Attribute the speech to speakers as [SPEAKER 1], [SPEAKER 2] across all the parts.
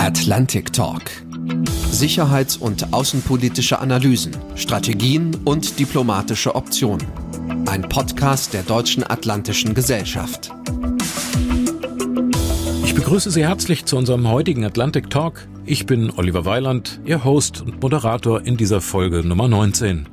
[SPEAKER 1] Atlantic Talk. Sicherheits- und außenpolitische Analysen, Strategien und diplomatische Optionen. Ein Podcast der Deutschen Atlantischen Gesellschaft.
[SPEAKER 2] Ich begrüße Sie herzlich zu unserem heutigen Atlantic Talk. Ich bin Oliver Weiland, Ihr Host und Moderator in dieser Folge Nummer 19.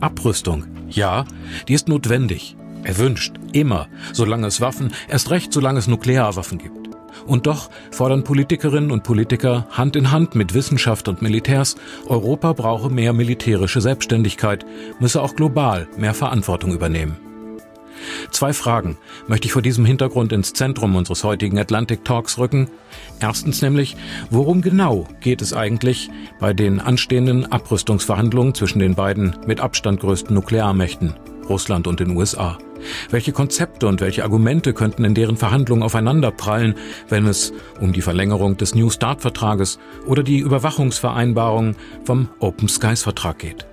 [SPEAKER 2] Abrüstung. Ja, die ist notwendig. Erwünscht. Immer. Solange es Waffen, erst recht solange es Nuklearwaffen gibt. Und doch fordern Politikerinnen und Politiker Hand in Hand mit Wissenschaft und Militärs, Europa brauche mehr militärische Selbstständigkeit, müsse auch global mehr Verantwortung übernehmen. Zwei Fragen möchte ich vor diesem Hintergrund ins Zentrum unseres heutigen Atlantic Talks rücken. Erstens nämlich, worum genau geht es eigentlich bei den anstehenden Abrüstungsverhandlungen zwischen den beiden mit Abstand größten Nuklearmächten, Russland und den USA? Welche Konzepte und welche Argumente könnten in deren Verhandlungen aufeinanderprallen, wenn es um die Verlängerung des New Start-Vertrages oder die Überwachungsvereinbarung vom Open Skies-Vertrag geht?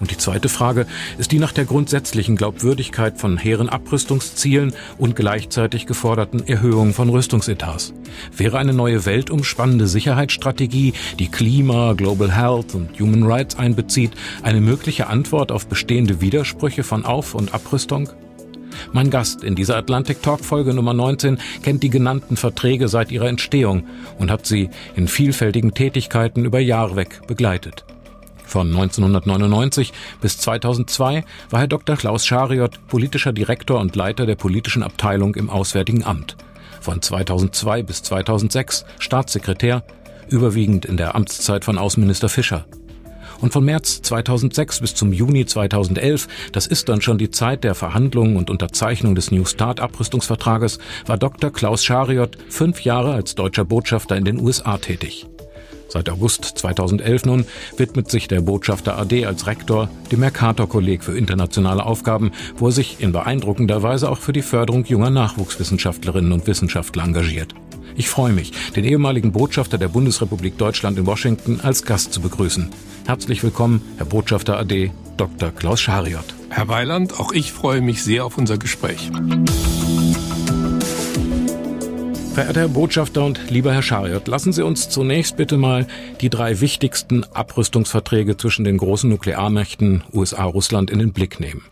[SPEAKER 2] Und die zweite Frage ist die nach der grundsätzlichen Glaubwürdigkeit von hehren Abrüstungszielen und gleichzeitig geforderten Erhöhungen von Rüstungsetats. Wäre eine neue weltumspannende Sicherheitsstrategie, die Klima, Global Health und Human Rights einbezieht, eine mögliche Antwort auf bestehende Widersprüche von Auf- und Abrüstung? Mein Gast in dieser Atlantic Talk Folge Nummer 19 kennt die genannten Verträge seit ihrer Entstehung und hat sie in vielfältigen Tätigkeiten über Jahre weg begleitet. Von 1999 bis 2002 war Herr Dr. Klaus Schariot politischer Direktor und Leiter der politischen Abteilung im Auswärtigen Amt. Von 2002 bis 2006 Staatssekretär, überwiegend in der Amtszeit von Außenminister Fischer und von März 2006 bis zum Juni 2011, das ist dann schon die Zeit der Verhandlungen und Unterzeichnung des New Start Abrüstungsvertrages, war Dr. Klaus Schariot fünf Jahre als deutscher Botschafter in den USA tätig. Seit August 2011 nun widmet sich der Botschafter AD als Rektor dem Mercator-Kolleg für internationale Aufgaben, wo er sich in beeindruckender Weise auch für die Förderung junger Nachwuchswissenschaftlerinnen und Wissenschaftler engagiert. Ich freue mich, den ehemaligen Botschafter der Bundesrepublik Deutschland in Washington als Gast zu begrüßen. Herzlich willkommen, Herr Botschafter AD, Dr. Klaus Schariot.
[SPEAKER 3] Herr Weiland, auch ich freue mich sehr auf unser Gespräch.
[SPEAKER 2] Verehrter Herr Botschafter und lieber Herr Schariot, lassen Sie uns zunächst bitte mal die drei wichtigsten Abrüstungsverträge zwischen den großen Nuklearmächten USA, Russland in den Blick nehmen.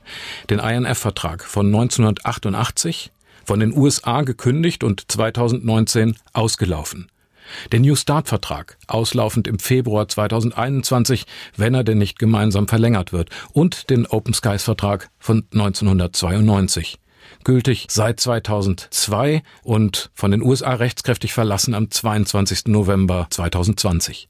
[SPEAKER 2] Den INF-Vertrag von 1988, von den USA gekündigt und 2019 ausgelaufen. Der New Start-Vertrag, auslaufend im Februar 2021, wenn er denn nicht gemeinsam verlängert wird, und den Open Skies-Vertrag von 1992 gültig seit 2002 und von den USA rechtskräftig verlassen am 22. November 2020.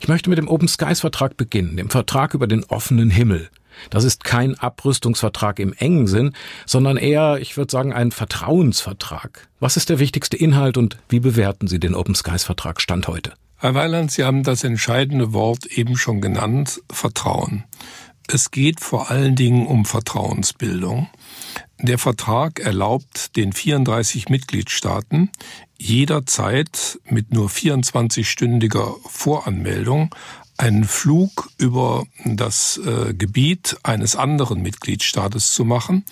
[SPEAKER 2] Ich möchte mit dem Open Skies Vertrag beginnen, dem Vertrag über den offenen Himmel. Das ist kein Abrüstungsvertrag im engen Sinn, sondern eher, ich würde sagen, ein Vertrauensvertrag. Was ist der wichtigste Inhalt und wie bewerten Sie den Open Skies Vertrag Stand heute?
[SPEAKER 3] Herr Weiland, Sie haben das entscheidende Wort eben schon genannt, Vertrauen. Es geht vor allen Dingen um Vertrauensbildung. Der Vertrag erlaubt den 34 Mitgliedstaaten jederzeit mit nur 24-stündiger Voranmeldung einen Flug über das äh, Gebiet eines anderen Mitgliedstaates zu machen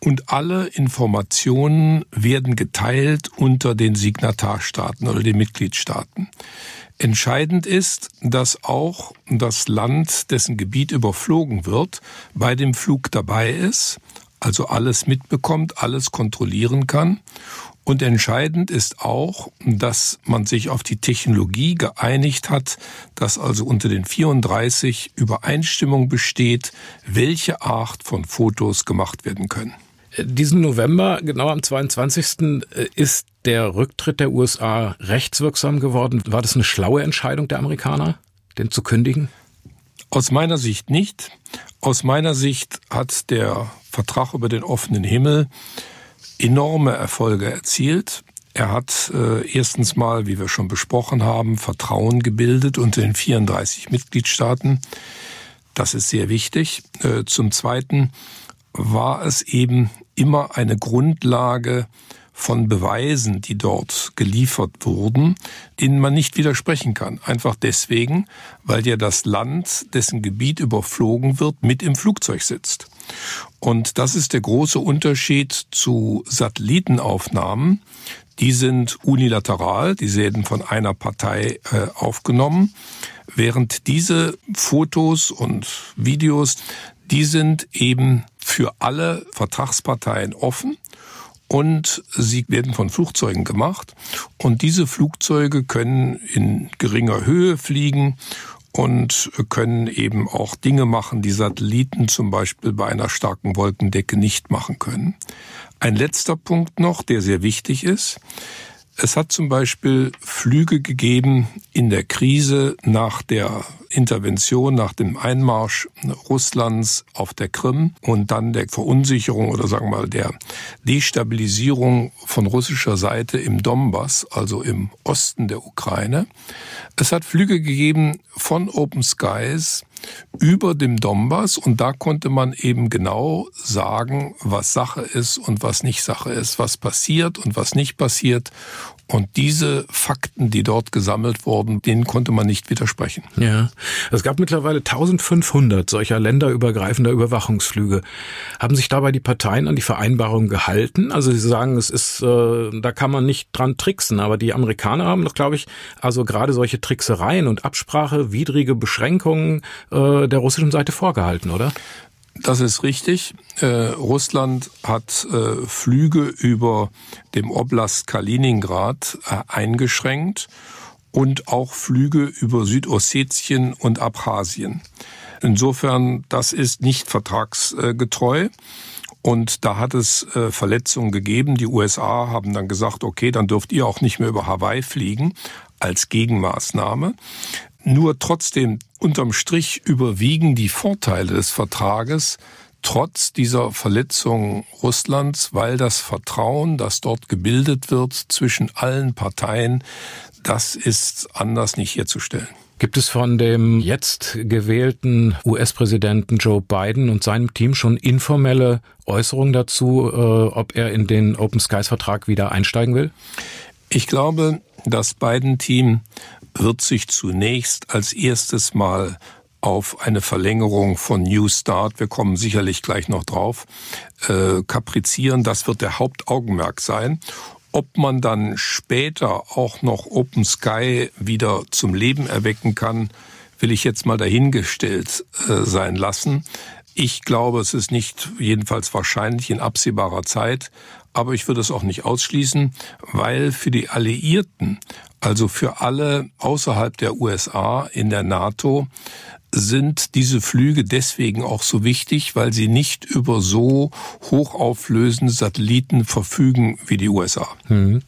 [SPEAKER 3] und alle Informationen werden geteilt unter den Signatarstaaten oder den Mitgliedstaaten. Entscheidend ist, dass auch das Land, dessen Gebiet überflogen wird, bei dem Flug dabei ist, also alles mitbekommt, alles kontrollieren kann und entscheidend ist auch, dass man sich auf die Technologie geeinigt hat, dass also unter den 34 Übereinstimmung besteht, welche Art von Fotos gemacht werden können.
[SPEAKER 2] Diesen November, genau am 22. ist der Rücktritt der USA rechtswirksam geworden. War das eine schlaue Entscheidung der Amerikaner, den zu kündigen?
[SPEAKER 3] Aus meiner Sicht nicht. Aus meiner Sicht hat der Vertrag über den offenen Himmel enorme Erfolge erzielt. Er hat äh, erstens mal, wie wir schon besprochen haben, Vertrauen gebildet unter den 34 Mitgliedstaaten. Das ist sehr wichtig. Äh, zum Zweiten war es eben immer eine Grundlage von Beweisen, die dort geliefert wurden, denen man nicht widersprechen kann. Einfach deswegen, weil ja das Land, dessen Gebiet überflogen wird, mit im Flugzeug sitzt. Und das ist der große Unterschied zu Satellitenaufnahmen, Die sind unilateral, die werden von einer Partei äh, aufgenommen, während diese Fotos und Videos, die sind eben für alle Vertragsparteien offen und sie werden von Flugzeugen gemacht. Und diese Flugzeuge können in geringer Höhe fliegen und können eben auch Dinge machen, die Satelliten zum Beispiel bei einer starken Wolkendecke nicht machen können. Ein letzter Punkt noch, der sehr wichtig ist. Es hat zum Beispiel Flüge gegeben in der Krise nach der Intervention, nach dem Einmarsch Russlands auf der Krim und dann der Verunsicherung oder sagen wir mal der Destabilisierung von russischer Seite im Donbass, also im Osten der Ukraine. Es hat Flüge gegeben von Open Skies über dem Donbass und da konnte man eben genau sagen, was Sache ist und was nicht Sache ist, was passiert und was nicht passiert. Und diese Fakten, die dort gesammelt wurden, denen konnte man nicht widersprechen.
[SPEAKER 2] Ja, es gab mittlerweile 1500 solcher länderübergreifender Überwachungsflüge. Haben sich dabei die Parteien an die Vereinbarung gehalten? Also sie sagen, es ist, äh, da kann man nicht dran tricksen, aber die Amerikaner haben doch, glaube ich, also gerade solche Tricksereien und Absprache, widrige Beschränkungen äh, der russischen Seite vorgehalten, oder?
[SPEAKER 3] Das ist richtig. Äh, Russland hat äh, Flüge über dem Oblast Kaliningrad äh, eingeschränkt und auch Flüge über Südossetien und Abchasien. Insofern, das ist nicht vertragsgetreu. Und da hat es äh, Verletzungen gegeben. Die USA haben dann gesagt, okay, dann dürft ihr auch nicht mehr über Hawaii fliegen als Gegenmaßnahme. Nur trotzdem, unterm Strich überwiegen die Vorteile des Vertrages trotz dieser Verletzung Russlands, weil das Vertrauen, das dort gebildet wird zwischen allen Parteien, das ist anders nicht herzustellen.
[SPEAKER 2] Gibt es von dem jetzt gewählten US-Präsidenten Joe Biden und seinem Team schon informelle Äußerungen dazu, äh, ob er in den Open Skies Vertrag wieder einsteigen will?
[SPEAKER 3] Ich glaube, das Biden-Team wird sich zunächst als erstes mal auf eine Verlängerung von New Start, wir kommen sicherlich gleich noch drauf, äh, kaprizieren. Das wird der Hauptaugenmerk sein. Ob man dann später auch noch Open Sky wieder zum Leben erwecken kann, will ich jetzt mal dahingestellt äh, sein lassen. Ich glaube, es ist nicht jedenfalls wahrscheinlich in absehbarer Zeit, aber ich würde es auch nicht ausschließen, weil für die Alliierten, also für alle außerhalb der USA in der NATO, sind diese Flüge deswegen auch so wichtig, weil sie nicht über so hochauflösende Satelliten verfügen wie die USA.
[SPEAKER 2] Mhm.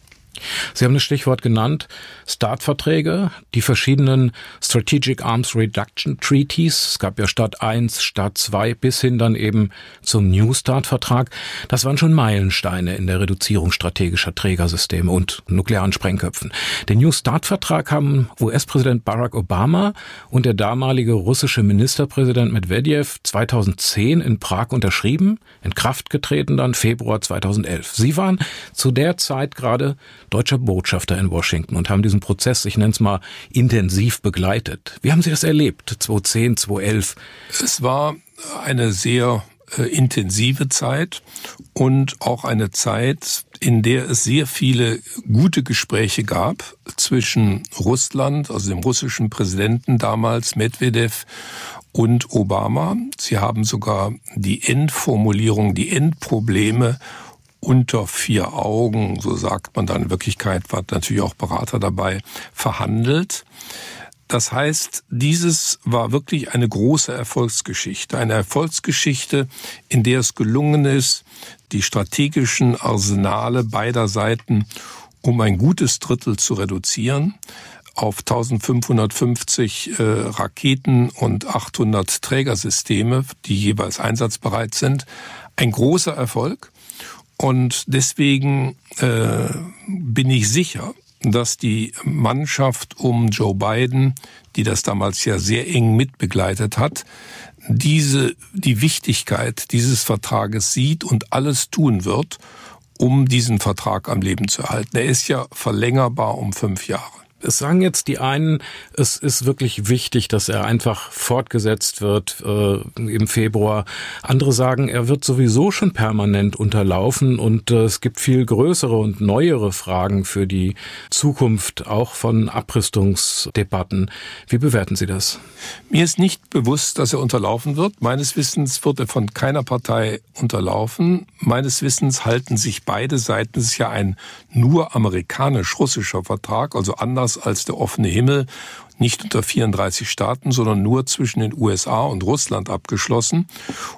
[SPEAKER 2] Sie haben das Stichwort genannt, Startverträge, die verschiedenen Strategic Arms Reduction Treaties. Es gab ja Start 1, Start 2 bis hin dann eben zum New Start Vertrag. Das waren schon Meilensteine in der Reduzierung strategischer Trägersysteme und nuklearen Sprengköpfen. Den New Start Vertrag haben US-Präsident Barack Obama und der damalige russische Ministerpräsident Medvedev 2010 in Prag unterschrieben, in Kraft getreten dann Februar 2011. Sie waren zu der Zeit gerade deutscher Botschafter in Washington und haben diesen Prozess, ich nenne es mal, intensiv begleitet. Wie haben Sie das erlebt, 2010, 2011?
[SPEAKER 3] Es war eine sehr äh, intensive Zeit und auch eine Zeit, in der es sehr viele gute Gespräche gab zwischen Russland, also dem russischen Präsidenten damals, Medvedev, und Obama. Sie haben sogar die Endformulierung, die Endprobleme unter vier Augen, so sagt man dann in Wirklichkeit, war natürlich auch Berater dabei, verhandelt. Das heißt, dieses war wirklich eine große Erfolgsgeschichte. Eine Erfolgsgeschichte, in der es gelungen ist, die strategischen Arsenale beider Seiten um ein gutes Drittel zu reduzieren auf 1550 äh, Raketen und 800 Trägersysteme, die jeweils einsatzbereit sind. Ein großer Erfolg. Und deswegen äh, bin ich sicher, dass die Mannschaft um Joe Biden, die das damals ja sehr eng mitbegleitet hat, diese, die Wichtigkeit dieses Vertrages sieht und alles tun wird, um diesen Vertrag am Leben zu erhalten. Er ist ja verlängerbar um fünf Jahre.
[SPEAKER 2] Es sagen jetzt die einen, es ist wirklich wichtig, dass er einfach fortgesetzt wird äh, im Februar. Andere sagen, er wird sowieso schon permanent unterlaufen und äh, es gibt viel größere und neuere Fragen für die Zukunft, auch von Abrüstungsdebatten. Wie bewerten Sie das?
[SPEAKER 3] Mir ist nicht bewusst, dass er unterlaufen wird. Meines Wissens wird er von keiner Partei unterlaufen. Meines Wissens halten sich beide Seiten, es ist ja ein nur amerikanisch-russischer Vertrag, also anders als der offene Himmel, nicht unter 34 Staaten, sondern nur zwischen den USA und Russland abgeschlossen.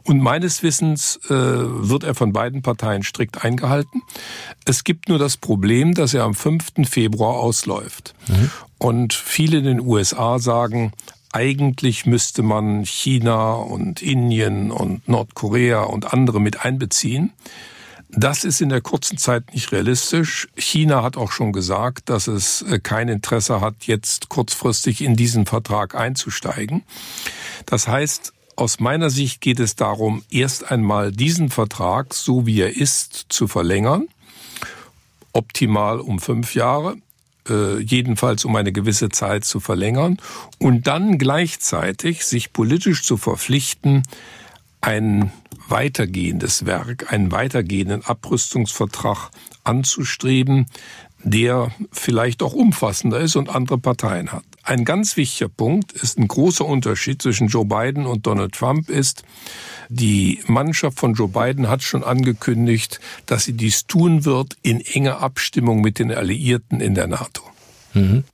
[SPEAKER 3] Und meines Wissens äh, wird er von beiden Parteien strikt eingehalten. Es gibt nur das Problem, dass er am 5. Februar ausläuft. Mhm. Und viele in den USA sagen, eigentlich müsste man China und Indien und Nordkorea und andere mit einbeziehen. Das ist in der kurzen Zeit nicht realistisch. China hat auch schon gesagt, dass es äh, kein Interesse hat, jetzt kurzfristig in diesen Vertrag einzusteigen. Das heißt, aus meiner Sicht geht es darum, erst einmal diesen Vertrag, so wie er ist, zu verlängern. Optimal um fünf Jahre äh, jedenfalls um eine gewisse Zeit zu verlängern und dann gleichzeitig sich politisch zu verpflichten, ein weitergehendes Werk, einen weitergehenden Abrüstungsvertrag anzustreben, der vielleicht auch umfassender ist und andere Parteien hat. Ein ganz wichtiger Punkt ist ein großer Unterschied zwischen Joe Biden und Donald Trump ist, die Mannschaft von Joe Biden hat schon angekündigt, dass sie dies tun wird in enger Abstimmung mit den Alliierten in der NATO. Mhm.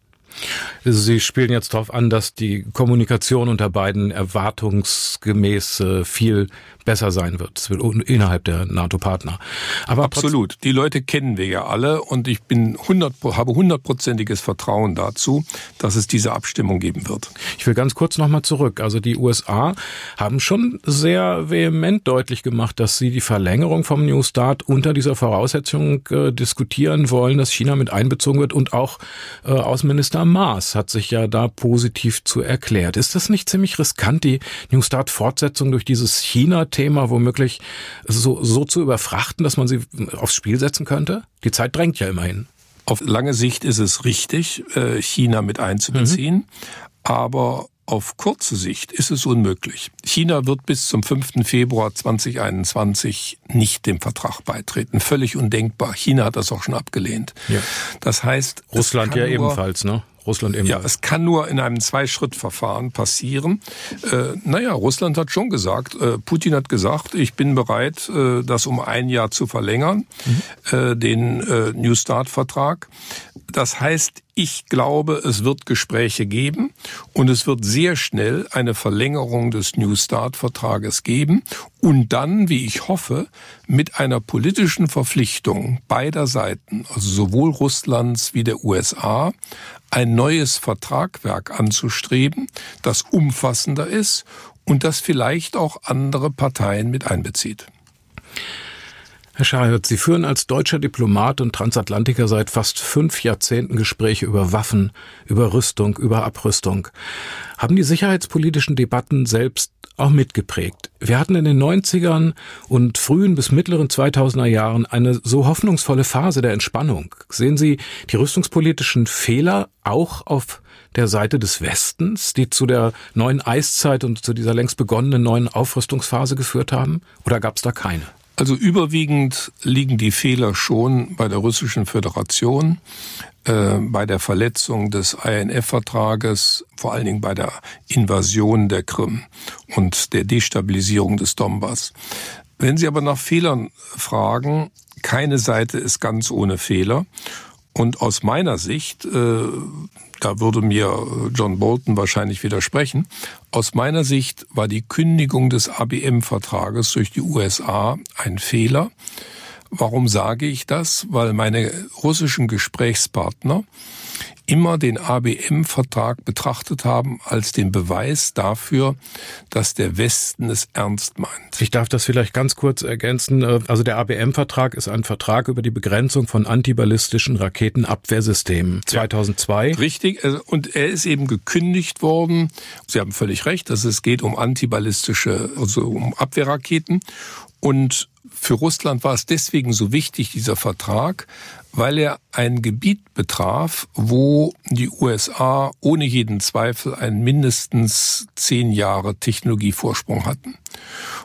[SPEAKER 2] Sie spielen jetzt darauf an, dass die Kommunikation unter beiden erwartungsgemäß äh, viel besser sein wird innerhalb der NATO-Partner.
[SPEAKER 3] Aber absolut. Die Leute kennen wir ja alle und ich bin 100, habe hundertprozentiges Vertrauen dazu, dass es diese Abstimmung geben wird.
[SPEAKER 2] Ich will ganz kurz nochmal zurück. Also die USA haben schon sehr vehement deutlich gemacht, dass sie die Verlängerung vom New Start unter dieser Voraussetzung äh, diskutieren wollen, dass China mit einbezogen wird und auch äh, Außenminister Maas hat sich ja da positiv zu erklärt. Ist das nicht ziemlich riskant, die New Start Fortsetzung durch dieses China Thema womöglich so, so zu überfrachten, dass man sie aufs Spiel setzen könnte? Die Zeit drängt ja immerhin.
[SPEAKER 3] Auf lange Sicht ist es richtig, äh, China mit einzubeziehen. Mhm. Aber auf kurze Sicht ist es unmöglich. China wird bis zum 5. Februar 2021 nicht dem Vertrag beitreten. Völlig undenkbar. China hat das auch schon abgelehnt. Ja. Das heißt,
[SPEAKER 2] Russland ja ebenfalls, ne?
[SPEAKER 3] Russland eben. Ja, es kann nur in einem Zwei-Schritt-Verfahren passieren. Äh, naja, Russland hat schon gesagt, äh, Putin hat gesagt, ich bin bereit, äh, das um ein Jahr zu verlängern, mhm. äh, den äh, New Start-Vertrag. Das heißt, ich glaube, es wird Gespräche geben und es wird sehr schnell eine Verlängerung des New Start-Vertrages geben und dann, wie ich hoffe, mit einer politischen Verpflichtung beider Seiten, also sowohl Russlands wie der USA, ein neues Vertragwerk anzustreben, das umfassender ist und das vielleicht auch andere Parteien mit einbezieht.
[SPEAKER 2] Herr Schahert, Sie führen als deutscher Diplomat und Transatlantiker seit fast fünf Jahrzehnten Gespräche über Waffen, über Rüstung, über Abrüstung. Haben die sicherheitspolitischen Debatten selbst auch mitgeprägt. Wir hatten in den 90ern und frühen bis mittleren 2000er Jahren eine so hoffnungsvolle Phase der Entspannung. Sehen Sie die rüstungspolitischen Fehler auch auf der Seite des Westens, die zu der neuen Eiszeit und zu dieser längst begonnenen neuen Aufrüstungsphase geführt haben? Oder gab es da keine?
[SPEAKER 3] Also überwiegend liegen die Fehler schon bei der Russischen Föderation, äh, bei der Verletzung des INF-Vertrages, vor allen Dingen bei der Invasion der Krim und der Destabilisierung des Donbass. Wenn Sie aber nach Fehlern fragen, keine Seite ist ganz ohne Fehler. Und aus meiner Sicht, äh, da würde mir John Bolton wahrscheinlich widersprechen, aus meiner Sicht war die Kündigung des ABM-Vertrages durch die USA ein Fehler. Warum sage ich das? Weil meine russischen Gesprächspartner immer den ABM-Vertrag betrachtet haben als den Beweis dafür, dass der Westen es ernst meint.
[SPEAKER 2] Ich darf das vielleicht ganz kurz ergänzen. Also der ABM-Vertrag ist ein Vertrag über die Begrenzung von antiballistischen Raketenabwehrsystemen 2002.
[SPEAKER 3] Ja, richtig. Also, und er ist eben gekündigt worden. Sie haben völlig recht, dass es geht um antiballistische, also um Abwehrraketen. Und für Russland war es deswegen so wichtig, dieser Vertrag, weil er ein Gebiet betraf, wo die USA ohne jeden Zweifel einen mindestens zehn Jahre Technologievorsprung hatten.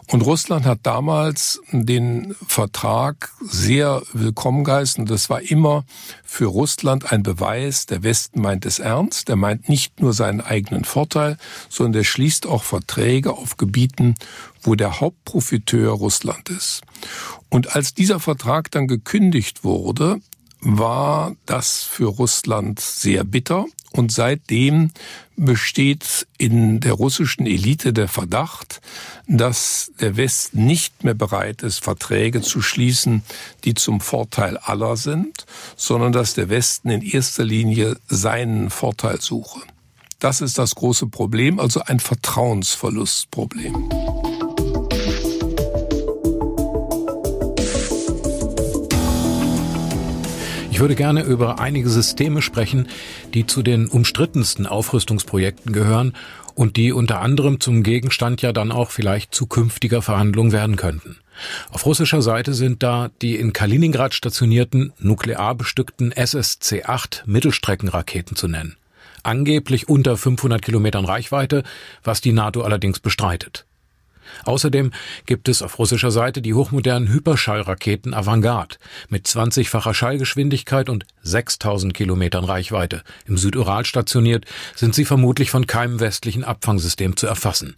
[SPEAKER 3] Und Russland hat damals den Vertrag sehr willkommen geheißen. Das war immer für Russland ein Beweis, der Westen meint es ernst. Er meint nicht nur seinen eigenen Vorteil, sondern er schließt auch Verträge auf Gebieten, wo der Hauptprofiteur Russland ist. Und als dieser Vertrag dann gekündigt wurde, war das für Russland sehr bitter und seitdem besteht in der russischen Elite der Verdacht, dass der Westen nicht mehr bereit ist, Verträge zu schließen, die zum Vorteil aller sind, sondern dass der Westen in erster Linie seinen Vorteil suche. Das ist das große Problem, also ein Vertrauensverlustproblem.
[SPEAKER 2] Ich würde gerne über einige Systeme sprechen, die zu den umstrittensten Aufrüstungsprojekten gehören und die unter anderem zum Gegenstand ja dann auch vielleicht zukünftiger Verhandlungen werden könnten. Auf russischer Seite sind da die in Kaliningrad stationierten nuklear bestückten SSC-8 Mittelstreckenraketen zu nennen. Angeblich unter 500 Kilometern Reichweite, was die NATO allerdings bestreitet. Außerdem gibt es auf russischer Seite die hochmodernen Hyperschallraketen Avantgarde mit 20-facher Schallgeschwindigkeit und 6000 Kilometern Reichweite. Im Südural stationiert sind sie vermutlich von keinem westlichen Abfangsystem zu erfassen.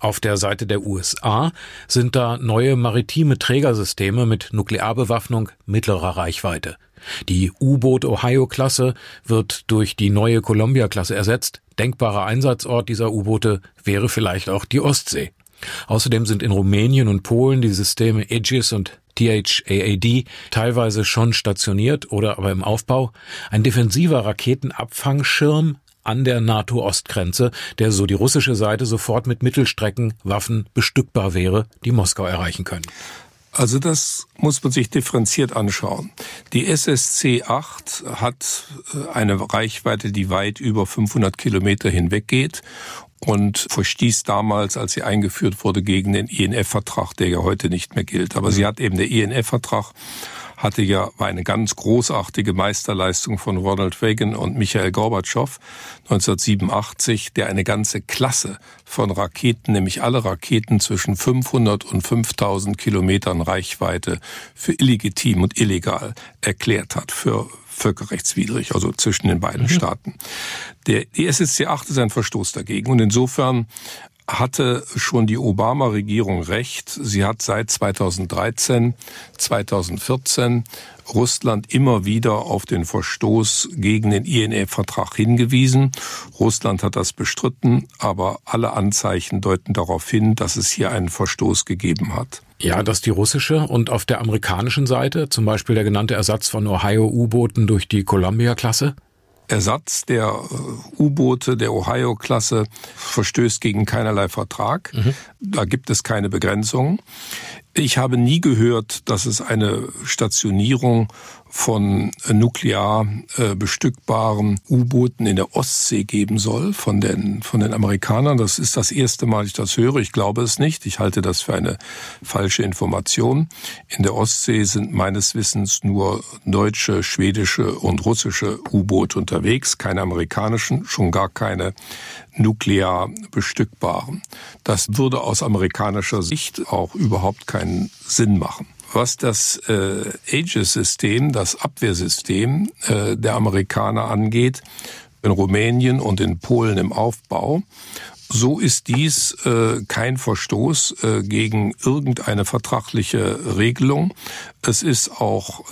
[SPEAKER 2] Auf der Seite der USA sind da neue maritime Trägersysteme mit Nuklearbewaffnung mittlerer Reichweite. Die U-Boot Ohio-Klasse wird durch die neue Columbia-Klasse ersetzt. Denkbarer Einsatzort dieser U-Boote wäre vielleicht auch die Ostsee. Außerdem sind in Rumänien und Polen die Systeme Aegis und THAAD teilweise schon stationiert oder aber im Aufbau. Ein defensiver Raketenabfangschirm an der NATO-Ostgrenze, der so die russische Seite sofort mit Mittelstreckenwaffen bestückbar wäre, die Moskau erreichen können.
[SPEAKER 3] Also das muss man sich differenziert anschauen. Die SSC 8 hat äh, eine Reichweite, die weit über 500 Kilometer hinweggeht und verstieß damals, als sie eingeführt wurde, gegen den INF-Vertrag, der ja heute nicht mehr gilt. Aber sie hat eben der INF-Vertrag hatte ja, war eine ganz großartige Meisterleistung von Ronald Reagan und Michael Gorbatschow 1987, der eine ganze Klasse von Raketen, nämlich alle Raketen zwischen 500 und 5000 Kilometern Reichweite für illegitim und illegal erklärt hat, für völkerrechtswidrig, also zwischen den beiden mhm. Staaten. Der, die SSC 8 ist ein Verstoß dagegen und insofern hatte schon die Obama-Regierung recht. Sie hat seit 2013, 2014 Russland immer wieder auf den Verstoß gegen den INF-Vertrag hingewiesen. Russland hat das bestritten, aber alle Anzeichen deuten darauf hin, dass es hier einen Verstoß gegeben hat.
[SPEAKER 2] Ja, dass die russische und auf der amerikanischen Seite, zum Beispiel der genannte Ersatz von Ohio-U-Booten durch die Columbia-Klasse?
[SPEAKER 3] Ersatz der äh, U-Boote der Ohio-Klasse verstößt gegen keinerlei Vertrag. Mhm. Da gibt es keine Begrenzungen. Ich habe nie gehört, dass es eine Stationierung von nuklear äh, bestückbaren U-Booten in der Ostsee geben soll von den, von den Amerikanern. Das ist das erste Mal, ich das höre. Ich glaube es nicht. Ich halte das für eine falsche Information. In der Ostsee sind meines Wissens nur deutsche, schwedische und russische U-Boote unterwegs, keine amerikanischen, schon gar keine nuklear bestückbaren. Das würde aus amerikanischer Sicht auch überhaupt keinen Sinn machen was das äh, Aegis-System, das Abwehrsystem äh, der Amerikaner angeht, in Rumänien und in Polen im Aufbau. So ist dies äh, kein Verstoß gegen irgendeine vertragliche Regelung. Es ist auch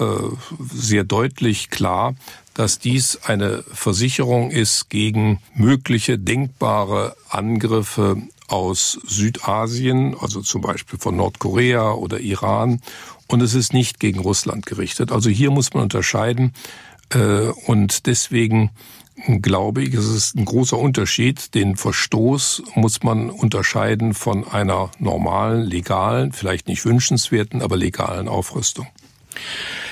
[SPEAKER 3] sehr deutlich klar, dass dies eine Versicherung ist gegen mögliche denkbare Angriffe aus Südasien, also zum Beispiel von Nordkorea oder Iran. Und es ist nicht gegen Russland gerichtet. Also hier muss man unterscheiden. Äh, und deswegen glaube ich, es ist ein großer Unterschied. Den Verstoß muss man unterscheiden von einer normalen, legalen, vielleicht nicht wünschenswerten, aber legalen Aufrüstung.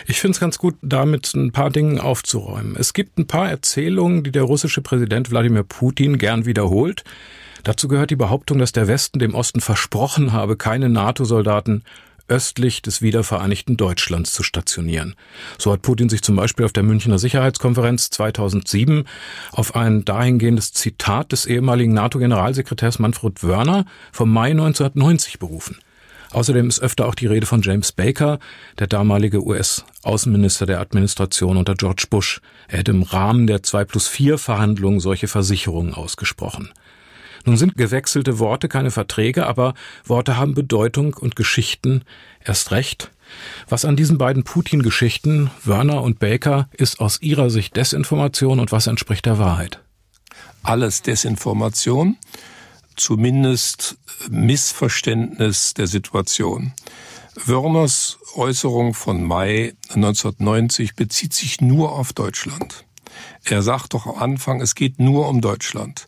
[SPEAKER 2] Ich finde es ganz gut, damit ein paar Dinge aufzuräumen. Es gibt ein paar Erzählungen, die der russische Präsident Wladimir Putin gern wiederholt. Dazu gehört die Behauptung, dass der Westen dem Osten versprochen habe, keine NATO-Soldaten östlich des wiedervereinigten Deutschlands zu stationieren. So hat Putin sich zum Beispiel auf der Münchner Sicherheitskonferenz 2007 auf ein dahingehendes Zitat des ehemaligen NATO-Generalsekretärs Manfred Wörner vom Mai 1990 berufen. Außerdem ist öfter auch die Rede von James Baker, der damalige US-Außenminister der Administration unter George Bush. Er hätte im Rahmen der 2 plus 4 Verhandlungen solche Versicherungen ausgesprochen. Nun sind gewechselte Worte keine Verträge, aber Worte haben Bedeutung und Geschichten erst recht. Was an diesen beiden Putin-Geschichten, Werner und Baker, ist aus Ihrer Sicht Desinformation und was entspricht der Wahrheit?
[SPEAKER 3] Alles Desinformation, zumindest Missverständnis der Situation. Wörners Äußerung von Mai 1990 bezieht sich nur auf Deutschland. Er sagt doch am Anfang, es geht nur um Deutschland.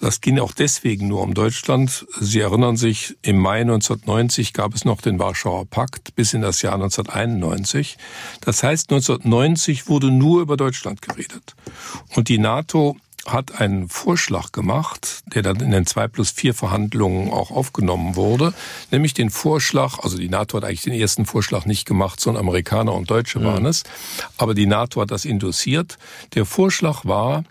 [SPEAKER 3] Das ging auch deswegen nur um Deutschland. Sie erinnern sich, im Mai 1990 gab es noch den Warschauer Pakt bis in das Jahr 1991. Das heißt, 1990 wurde nur über Deutschland geredet. Und die NATO hat einen Vorschlag gemacht, der dann in den 2 plus 4 Verhandlungen auch aufgenommen wurde, nämlich den Vorschlag, also die NATO hat eigentlich den ersten Vorschlag nicht gemacht, sondern Amerikaner und Deutsche waren es, aber die NATO hat das induziert. Der Vorschlag war,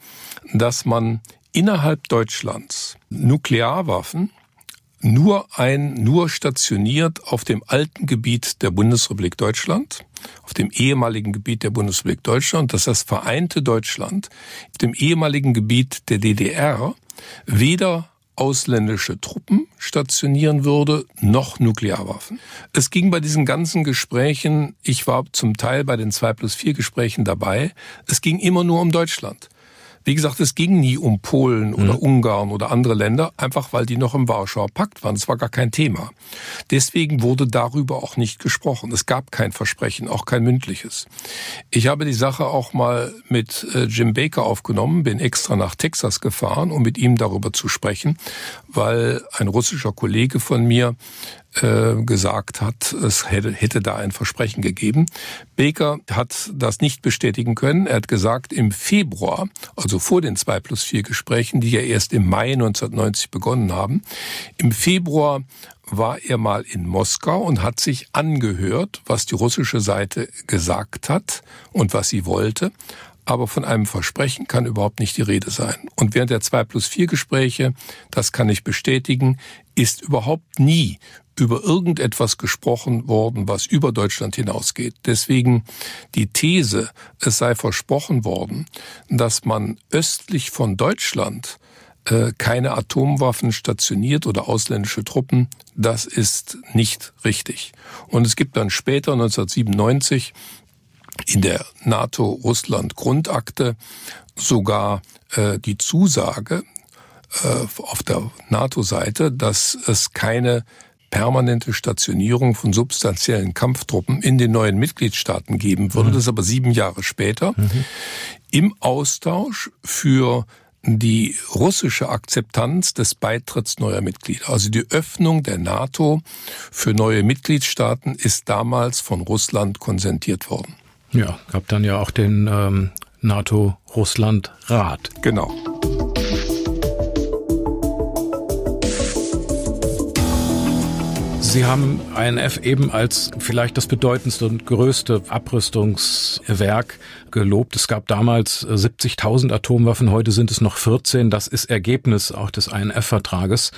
[SPEAKER 3] dass man innerhalb Deutschlands Nuklearwaffen nur ein, nur stationiert auf dem alten Gebiet der Bundesrepublik Deutschland, auf dem ehemaligen Gebiet der Bundesrepublik Deutschland, dass das vereinte Deutschland auf dem ehemaligen Gebiet der DDR weder ausländische Truppen stationieren würde, noch Nuklearwaffen. Es ging bei diesen ganzen Gesprächen, ich war zum Teil bei den 2 plus 4 Gesprächen dabei, es ging immer nur um Deutschland. Wie gesagt, es ging nie um Polen oder mhm. Ungarn oder andere Länder, einfach weil die noch im Warschauer Pakt waren. Es war gar kein Thema. Deswegen wurde darüber auch nicht gesprochen. Es gab kein Versprechen, auch kein mündliches. Ich habe die Sache auch mal mit äh, Jim Baker aufgenommen, bin extra nach Texas gefahren, um mit ihm darüber zu sprechen, weil ein russischer Kollege von mir äh, gesagt hat, es hätte, hätte da ein Versprechen gegeben. Baker hat das nicht bestätigen können. Er hat gesagt, im Februar, also vor den 2 plus 4 Gesprächen, die ja erst im Mai 1990 begonnen haben, im Februar war er mal in Moskau und hat sich angehört, was die russische Seite gesagt hat und was sie wollte. Aber von einem Versprechen kann überhaupt nicht die Rede sein. Und während der 2 plus 4 Gespräche, das kann ich bestätigen, ist überhaupt nie über irgendetwas gesprochen worden, was über Deutschland hinausgeht. Deswegen die These, es sei versprochen worden, dass man östlich von Deutschland äh, keine Atomwaffen stationiert oder ausländische Truppen, das ist nicht richtig. Und es gibt dann später, 1997, in der NATO-Russland-Grundakte sogar äh, die Zusage äh, auf der NATO-Seite, dass es keine permanente Stationierung von substanziellen Kampftruppen in den neuen Mitgliedstaaten geben würde. Mhm. Das aber sieben Jahre später. Mhm. Im Austausch für die russische Akzeptanz des Beitritts neuer Mitglieder. Also die Öffnung der NATO für neue Mitgliedstaaten ist damals von Russland konsentiert worden.
[SPEAKER 2] Ja, gab dann ja auch den ähm, NATO-Russland-Rat.
[SPEAKER 3] Genau.
[SPEAKER 2] Sie haben INF eben als vielleicht das bedeutendste und größte Abrüstungswerk gelobt. Es gab damals 70.000 Atomwaffen, heute sind es noch 14. Das ist Ergebnis auch des INF-Vertrages.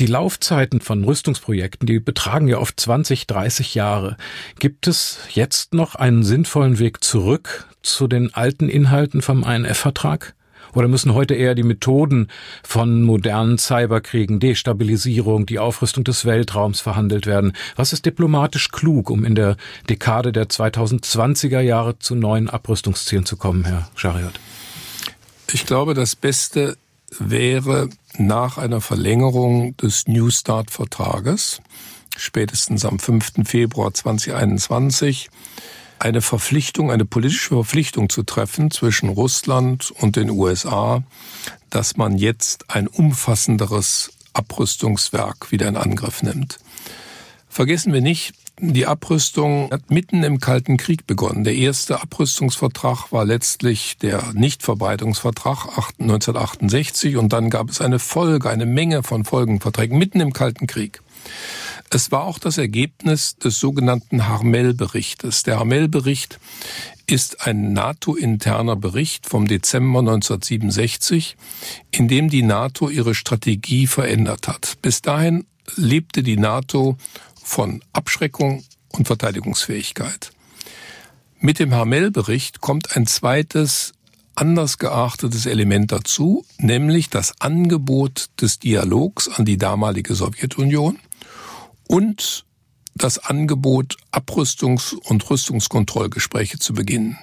[SPEAKER 2] Die Laufzeiten von Rüstungsprojekten, die betragen ja oft 20, 30 Jahre. Gibt es jetzt noch einen sinnvollen Weg zurück zu den alten Inhalten vom INF-Vertrag? Oder müssen heute eher die Methoden von modernen Cyberkriegen, Destabilisierung, die Aufrüstung des Weltraums verhandelt werden? Was ist diplomatisch klug, um in der Dekade der 2020er Jahre zu neuen Abrüstungszielen zu kommen, Herr Schariot?
[SPEAKER 3] Ich glaube, das Beste wäre nach einer Verlängerung des New Start Vertrages, spätestens am 5. Februar 2021, eine Verpflichtung, eine politische Verpflichtung zu treffen zwischen Russland und den USA, dass man jetzt ein umfassenderes Abrüstungswerk wieder in Angriff nimmt. Vergessen wir nicht, die Abrüstung hat mitten im Kalten Krieg begonnen. Der erste Abrüstungsvertrag war letztlich der Nichtverbreitungsvertrag 1968 und dann gab es eine Folge, eine Menge von Folgenverträgen mitten im Kalten Krieg. Es war auch das Ergebnis des sogenannten Harmel-Berichtes. Der Harmel-Bericht ist ein NATO-interner Bericht vom Dezember 1967, in dem die NATO ihre Strategie verändert hat. Bis dahin lebte die NATO von Abschreckung und Verteidigungsfähigkeit. Mit dem Harmel-Bericht kommt ein zweites anders geachtetes Element dazu, nämlich das Angebot des Dialogs an die damalige Sowjetunion und das Angebot, Abrüstungs- und Rüstungskontrollgespräche zu beginnen.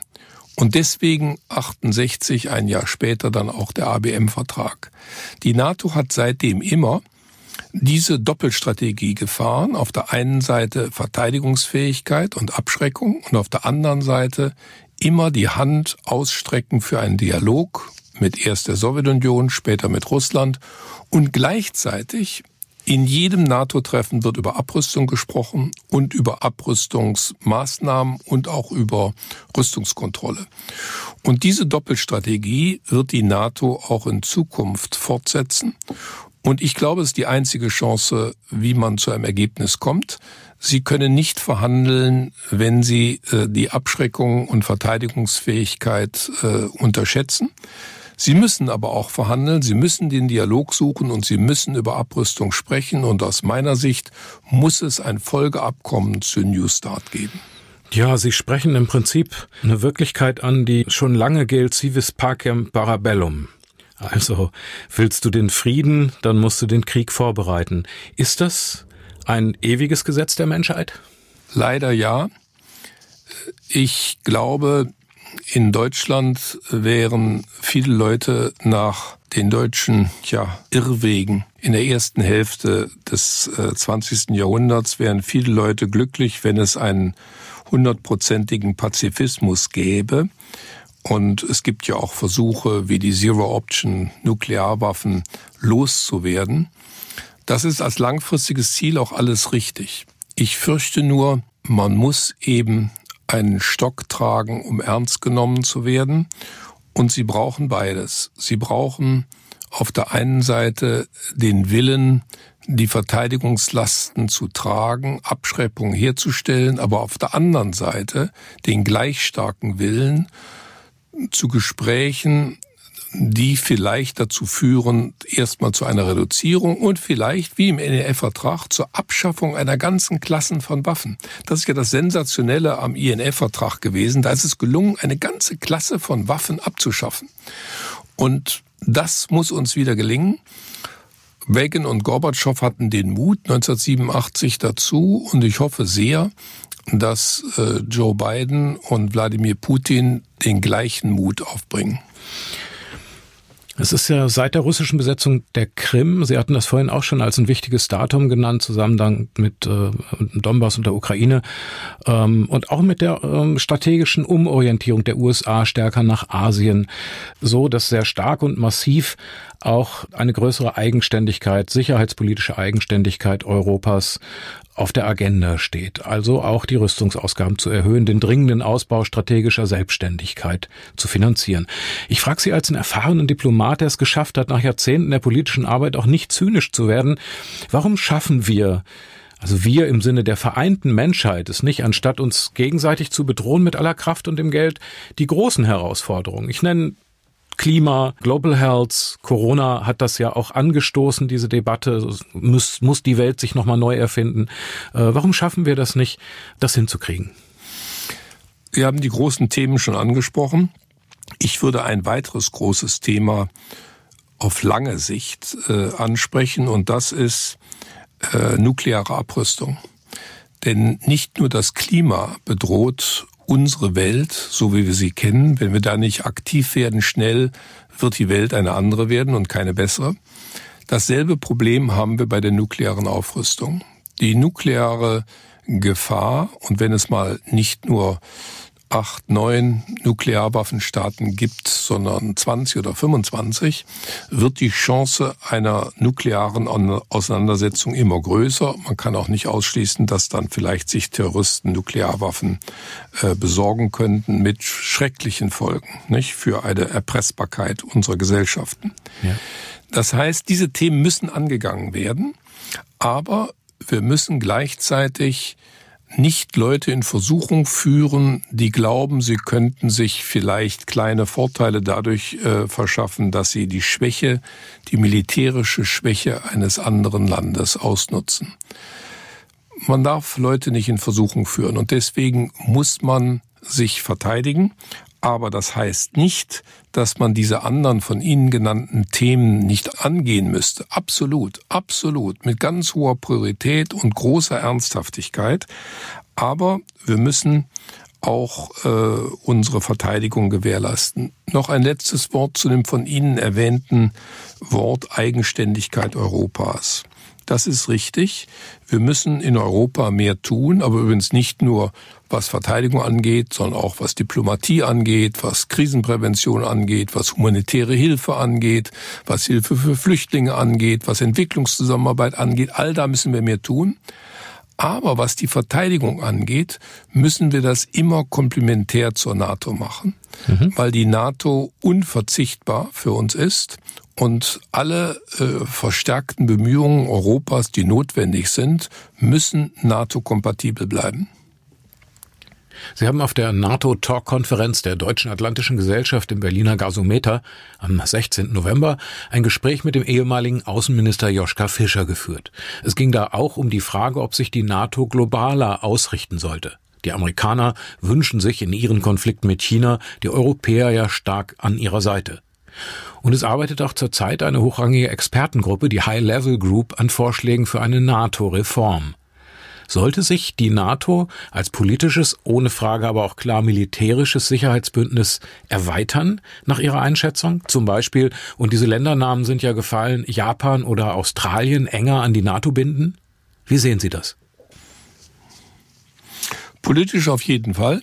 [SPEAKER 3] Und deswegen 68, ein Jahr später dann auch der ABM-Vertrag. Die NATO hat seitdem immer diese Doppelstrategie gefahren. Auf der einen Seite Verteidigungsfähigkeit und Abschreckung und auf der anderen Seite immer die Hand ausstrecken für einen Dialog mit erst der Sowjetunion, später mit Russland und gleichzeitig in jedem NATO-Treffen wird über Abrüstung gesprochen und über Abrüstungsmaßnahmen und auch über Rüstungskontrolle. Und diese Doppelstrategie wird die NATO auch in Zukunft fortsetzen. Und ich glaube, es ist die einzige Chance, wie man zu einem Ergebnis kommt. Sie können nicht verhandeln, wenn Sie äh, die Abschreckung und Verteidigungsfähigkeit äh, unterschätzen. Sie müssen aber auch verhandeln, Sie müssen den Dialog suchen und Sie müssen über Abrüstung sprechen. Und aus meiner Sicht muss es ein Folgeabkommen zu New Start geben.
[SPEAKER 2] Ja, Sie sprechen im Prinzip eine Wirklichkeit an, die schon lange gilt, civis pacem parabellum. Also, willst du den Frieden, dann musst du den Krieg vorbereiten. Ist das ein ewiges Gesetz der Menschheit?
[SPEAKER 3] Leider ja. Ich glaube, in Deutschland wären viele Leute nach den deutschen ja, Irrwegen in der ersten Hälfte des äh, 20. Jahrhunderts wären viele Leute glücklich, wenn es einen hundertprozentigen Pazifismus gäbe. Und es gibt ja auch Versuche, wie die Zero-Option Nuklearwaffen loszuwerden. Das ist als langfristiges Ziel auch alles richtig. Ich fürchte nur, man muss eben einen Stock tragen, um ernst genommen zu werden. Und sie brauchen beides. Sie brauchen auf der einen Seite den Willen, die Verteidigungslasten zu tragen, Abschreckung herzustellen, aber auf der anderen Seite den gleich starken Willen, zu Gesprächen die vielleicht dazu führen, erstmal zu einer Reduzierung und vielleicht, wie im NEF-Vertrag, zur Abschaffung einer ganzen Klassen von Waffen. Das ist ja das Sensationelle am INF-Vertrag gewesen. Da ist es gelungen, eine ganze Klasse von Waffen abzuschaffen. Und das muss uns wieder gelingen. Reagan und Gorbatschow hatten den Mut 1987 dazu und ich hoffe sehr, dass äh, Joe Biden und Wladimir Putin den gleichen Mut aufbringen.
[SPEAKER 2] Es ist ja seit der russischen Besetzung der Krim, Sie hatten das vorhin auch schon als ein wichtiges Datum genannt, zusammen dann mit äh, Donbass und der Ukraine ähm, und auch mit der ähm, strategischen Umorientierung der USA stärker nach Asien, so dass sehr stark und massiv auch eine größere Eigenständigkeit, sicherheitspolitische Eigenständigkeit Europas auf der Agenda steht, also auch die Rüstungsausgaben zu erhöhen, den dringenden Ausbau strategischer Selbstständigkeit zu finanzieren. Ich frage Sie als einen erfahrenen Diplomat, der es geschafft hat, nach Jahrzehnten der politischen Arbeit auch nicht zynisch zu werden, warum schaffen wir also wir im Sinne der vereinten Menschheit es nicht, anstatt uns gegenseitig zu bedrohen mit aller Kraft und dem Geld, die großen Herausforderungen. Ich nenne Klima, Global Health, Corona hat das ja auch angestoßen, diese Debatte. Muss, muss die Welt sich nochmal neu erfinden? Äh, warum schaffen wir das nicht, das hinzukriegen?
[SPEAKER 3] Wir haben die großen Themen schon angesprochen. Ich würde ein weiteres großes Thema auf lange Sicht äh, ansprechen und das ist äh, nukleare Abrüstung. Denn nicht nur das Klima bedroht unsere Welt, so wie wir sie kennen, wenn wir da nicht aktiv werden, schnell, wird die Welt eine andere werden und keine bessere. Dasselbe Problem haben wir bei der nuklearen Aufrüstung. Die nukleare Gefahr, und wenn es mal nicht nur acht, neun Nuklearwaffenstaaten gibt, sondern 20 oder 25, wird die Chance einer nuklearen Auseinandersetzung immer größer. Man kann auch nicht ausschließen, dass dann vielleicht sich Terroristen Nuklearwaffen äh, besorgen könnten mit schrecklichen Folgen nicht, für eine Erpressbarkeit unserer Gesellschaften. Ja. Das heißt, diese Themen müssen angegangen werden, aber wir müssen gleichzeitig nicht Leute in Versuchung führen, die glauben, sie könnten sich vielleicht kleine Vorteile dadurch äh, verschaffen, dass sie die Schwäche, die militärische Schwäche eines anderen Landes ausnutzen. Man darf Leute nicht in Versuchung führen und deswegen muss man sich verteidigen, aber das heißt nicht, dass man diese anderen von Ihnen genannten Themen nicht angehen müsste. Absolut, absolut, mit ganz hoher Priorität und großer Ernsthaftigkeit. Aber wir müssen auch äh, unsere Verteidigung gewährleisten. Noch ein letztes Wort zu dem von Ihnen erwähnten Wort Eigenständigkeit Europas. Das ist richtig. Wir müssen in Europa mehr tun, aber übrigens nicht nur was Verteidigung angeht, sondern auch was Diplomatie angeht, was Krisenprävention angeht, was humanitäre Hilfe angeht, was Hilfe für Flüchtlinge angeht, was Entwicklungszusammenarbeit angeht. All da müssen wir mehr tun. Aber was die Verteidigung angeht, müssen wir das immer komplementär zur NATO machen, mhm. weil die NATO unverzichtbar für uns ist und alle äh, verstärkten Bemühungen Europas, die notwendig sind, müssen NATO-kompatibel bleiben.
[SPEAKER 2] Sie haben auf der NATO-Talk-Konferenz der Deutschen Atlantischen Gesellschaft im Berliner Gasometer am 16. November ein Gespräch mit dem ehemaligen Außenminister Joschka Fischer geführt. Es ging da auch um die Frage, ob sich die NATO globaler ausrichten sollte. Die Amerikaner wünschen sich in ihren Konflikten mit China die Europäer ja stark an ihrer Seite. Und es arbeitet auch zurzeit eine hochrangige Expertengruppe, die High Level Group, an Vorschlägen für eine NATO-Reform. Sollte sich die NATO als politisches, ohne Frage aber auch klar militärisches Sicherheitsbündnis erweitern, nach Ihrer Einschätzung? Zum Beispiel, und diese Ländernamen sind ja gefallen, Japan oder Australien enger an die NATO binden? Wie sehen Sie das?
[SPEAKER 3] Politisch auf jeden Fall.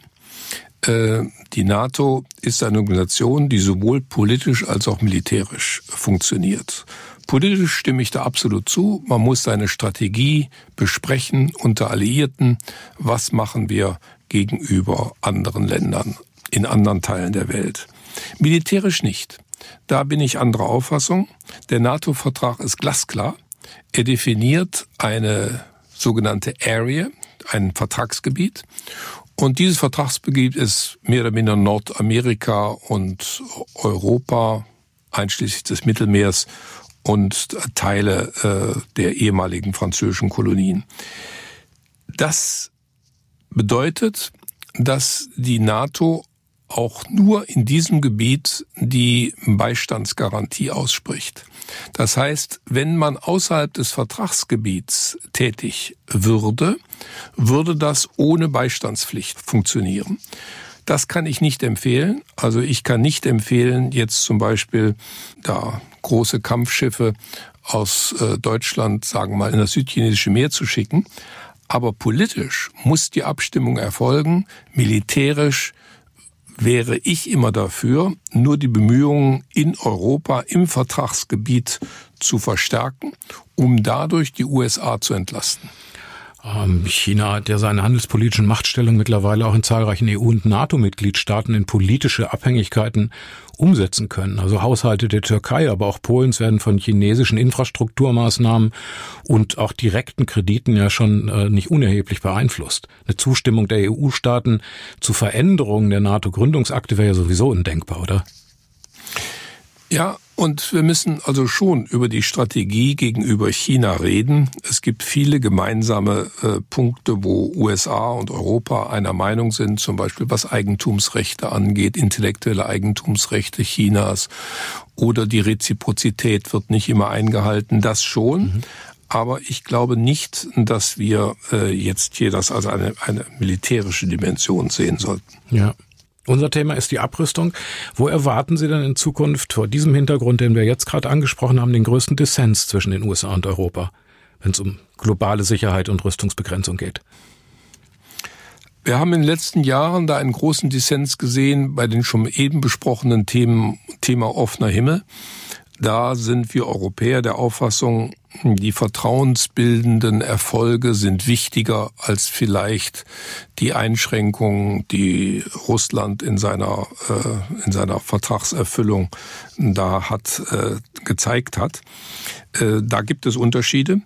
[SPEAKER 3] Äh, die NATO ist eine Organisation, die sowohl politisch als auch militärisch funktioniert. Politisch stimme ich da absolut zu. Man muss seine Strategie besprechen unter Alliierten. Was machen wir gegenüber anderen Ländern in anderen Teilen der Welt? Militärisch nicht. Da bin ich anderer Auffassung. Der NATO-Vertrag ist glasklar. Er definiert eine sogenannte Area, ein Vertragsgebiet. Und dieses Vertragsgebiet ist mehr oder minder Nordamerika und Europa, einschließlich des Mittelmeers und Teile äh, der ehemaligen französischen Kolonien. Das bedeutet, dass die NATO auch nur in diesem Gebiet die Beistandsgarantie ausspricht. Das heißt, wenn man außerhalb des Vertragsgebiets tätig würde, würde das ohne Beistandspflicht funktionieren. Das kann ich nicht empfehlen. Also ich kann nicht empfehlen, jetzt zum Beispiel da große Kampfschiffe aus äh, Deutschland, sagen wir mal, in das südchinesische Meer zu schicken. Aber politisch muss die Abstimmung erfolgen. Militärisch wäre ich immer dafür, nur die Bemühungen in Europa im Vertragsgebiet zu verstärken, um dadurch die USA zu entlasten.
[SPEAKER 2] Ähm, China hat ja seine handelspolitischen Machtstellung mittlerweile auch in zahlreichen EU- und NATO-Mitgliedstaaten in politische Abhängigkeiten umsetzen können. Also Haushalte der Türkei, aber auch Polens werden von chinesischen Infrastrukturmaßnahmen und auch direkten Krediten ja schon äh, nicht unerheblich beeinflusst. Eine Zustimmung der EU-Staaten zu Veränderungen der NATO-Gründungsakte wäre ja sowieso undenkbar, oder?
[SPEAKER 3] Ja, und wir müssen also schon über die Strategie gegenüber China reden. Es gibt viele gemeinsame äh, Punkte, wo USA und Europa einer Meinung sind, zum Beispiel was Eigentumsrechte angeht, intellektuelle Eigentumsrechte Chinas oder die Reziprozität wird nicht immer eingehalten. Das schon. Mhm. Aber ich glaube nicht, dass wir äh, jetzt hier das als eine, eine militärische Dimension sehen sollten.
[SPEAKER 2] Ja. Unser Thema ist die Abrüstung. Wo erwarten Sie denn in Zukunft vor diesem Hintergrund, den wir jetzt gerade angesprochen haben, den größten Dissens zwischen den USA und Europa, wenn es um globale Sicherheit und Rüstungsbegrenzung geht?
[SPEAKER 3] Wir haben in den letzten Jahren da einen großen Dissens gesehen bei den schon eben besprochenen Themen, Thema offener Himmel. Da sind wir Europäer der Auffassung, die vertrauensbildenden Erfolge sind wichtiger als vielleicht die Einschränkungen, die Russland in seiner, äh, in seiner Vertragserfüllung da hat, äh, gezeigt hat. Äh, da gibt es Unterschiede.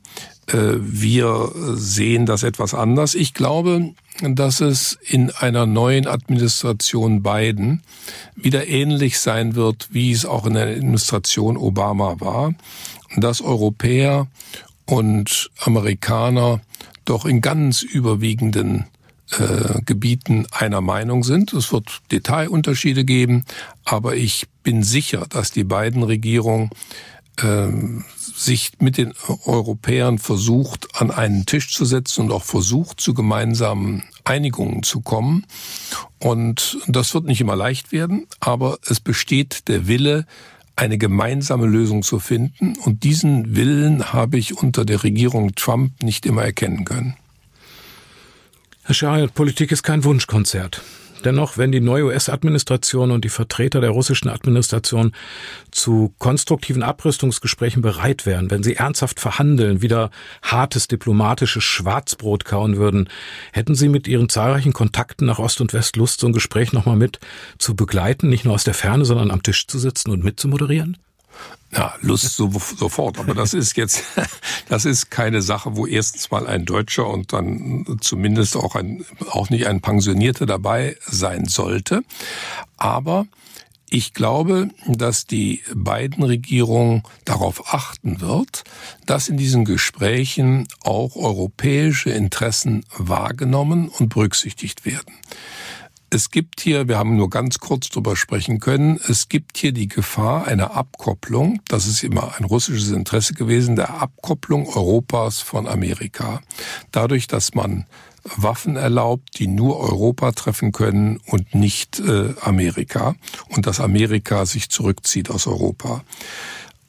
[SPEAKER 3] Wir sehen das etwas anders. Ich glaube, dass es in einer neuen Administration Biden wieder ähnlich sein wird, wie es auch in der Administration Obama war, dass Europäer und Amerikaner doch in ganz überwiegenden äh, Gebieten einer Meinung sind. Es wird Detailunterschiede geben, aber ich bin sicher, dass die beiden Regierungen sich mit den Europäern versucht, an einen Tisch zu setzen und auch versucht, zu gemeinsamen Einigungen zu kommen. Und das wird nicht immer leicht werden, aber es besteht der Wille, eine gemeinsame Lösung zu finden. Und diesen Willen habe ich unter der Regierung Trump nicht immer erkennen können.
[SPEAKER 2] Herr Schariat, Politik ist kein Wunschkonzert. Dennoch, wenn die neue US-Administration und die Vertreter der russischen Administration zu konstruktiven Abrüstungsgesprächen bereit wären, wenn sie ernsthaft verhandeln, wieder hartes diplomatisches Schwarzbrot kauen würden, hätten Sie mit Ihren zahlreichen Kontakten nach Ost und West Lust, so ein Gespräch nochmal mit zu begleiten, nicht nur aus der Ferne, sondern am Tisch zu sitzen und mitzumoderieren?
[SPEAKER 3] Ja, Lust so, sofort. Aber das ist jetzt, das ist keine Sache, wo erstens mal ein Deutscher und dann zumindest auch ein, auch nicht ein Pensionierter dabei sein sollte. Aber ich glaube, dass die beiden Regierungen darauf achten wird, dass in diesen Gesprächen auch europäische Interessen wahrgenommen und berücksichtigt werden. Es gibt hier, wir haben nur ganz kurz drüber sprechen können, es gibt hier die Gefahr einer Abkopplung, das ist immer ein russisches Interesse gewesen, der Abkopplung Europas von Amerika. Dadurch, dass man Waffen erlaubt, die nur Europa treffen können und nicht äh, Amerika und dass Amerika sich zurückzieht aus Europa.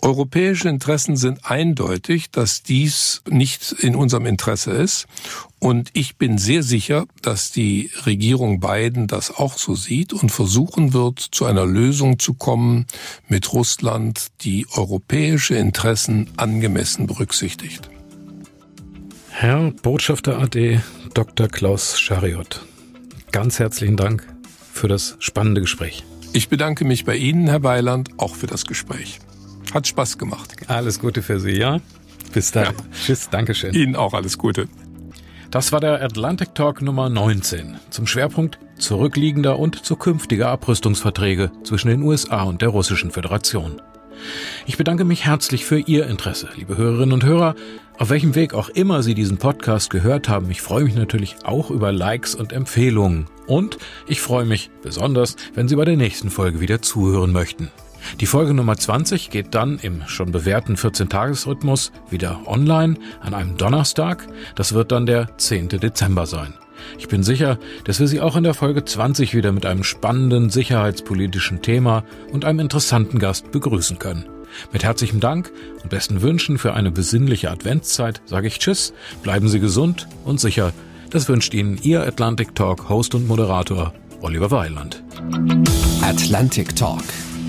[SPEAKER 3] Europäische Interessen sind eindeutig, dass dies nicht in unserem Interesse ist. Und ich bin sehr sicher, dass die Regierung Biden das auch so sieht und versuchen wird, zu einer Lösung zu kommen mit Russland, die europäische Interessen angemessen berücksichtigt.
[SPEAKER 2] Herr Botschafter AD Dr. Klaus Schariot, ganz herzlichen Dank für das spannende Gespräch.
[SPEAKER 3] Ich bedanke mich bei Ihnen, Herr Weiland, auch für das Gespräch. Hat Spaß gemacht.
[SPEAKER 2] Alles Gute für Sie, ja? Bis dann. Ja. Tschüss, Dankeschön.
[SPEAKER 3] Ihnen auch alles Gute.
[SPEAKER 2] Das war der Atlantic Talk Nummer 19 zum Schwerpunkt zurückliegender und zukünftiger Abrüstungsverträge zwischen den USA und der Russischen Föderation. Ich bedanke mich herzlich für Ihr Interesse, liebe Hörerinnen und Hörer. Auf welchem Weg auch immer Sie diesen Podcast gehört haben, ich freue mich natürlich auch über Likes und Empfehlungen. Und ich freue mich besonders, wenn Sie bei der nächsten Folge wieder zuhören möchten. Die Folge Nummer 20 geht dann im schon bewährten 14-Tages-Rhythmus wieder online an einem Donnerstag. Das wird dann der 10. Dezember sein. Ich bin sicher, dass wir Sie auch in der Folge 20 wieder mit einem spannenden sicherheitspolitischen Thema und einem interessanten Gast begrüßen können. Mit herzlichem Dank und besten Wünschen für eine besinnliche Adventszeit sage ich Tschüss, bleiben Sie gesund und sicher. Das wünscht Ihnen Ihr Atlantic Talk Host und Moderator Oliver Weiland.
[SPEAKER 1] Atlantic Talk